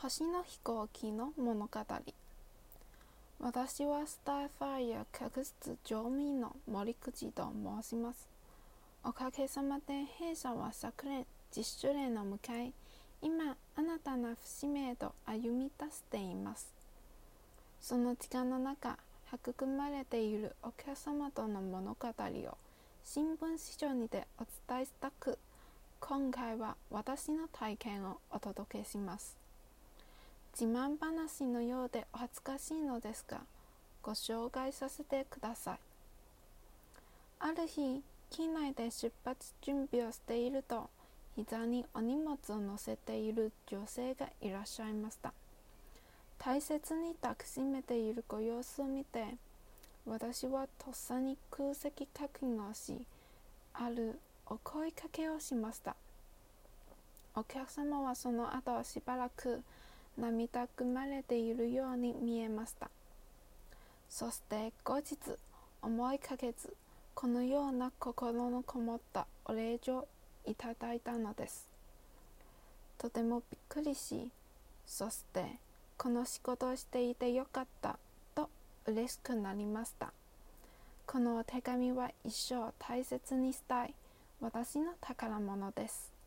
星の飛行機の物語。私はスターファイア客室乗務員の森口と申します。おかげさまで弊社は昨年10周年を迎え今新たな節目へと歩み出しています。その時間の中育まれているお客様との物語を新聞紙上にてお伝えしたく今回は私の体験をお届けします。自慢話のようでお恥ずかしいのですがご紹介させてください。ある日機内で出発準備をしていると膝にお荷物を乗せている女性がいらっしゃいました。大切に抱きしめているご様子を見て私はとっさに空席確認をしあるお声かけをしました。お客様はその後しばらく涙ぐまれているように見えました。そして後日思いかけずこのような心のこもったお礼状いただいたのです。とてもびっくりしそしてこの仕事をしていてよかったと嬉しくなりました。このお手紙は一生大切にしたい私の宝物です。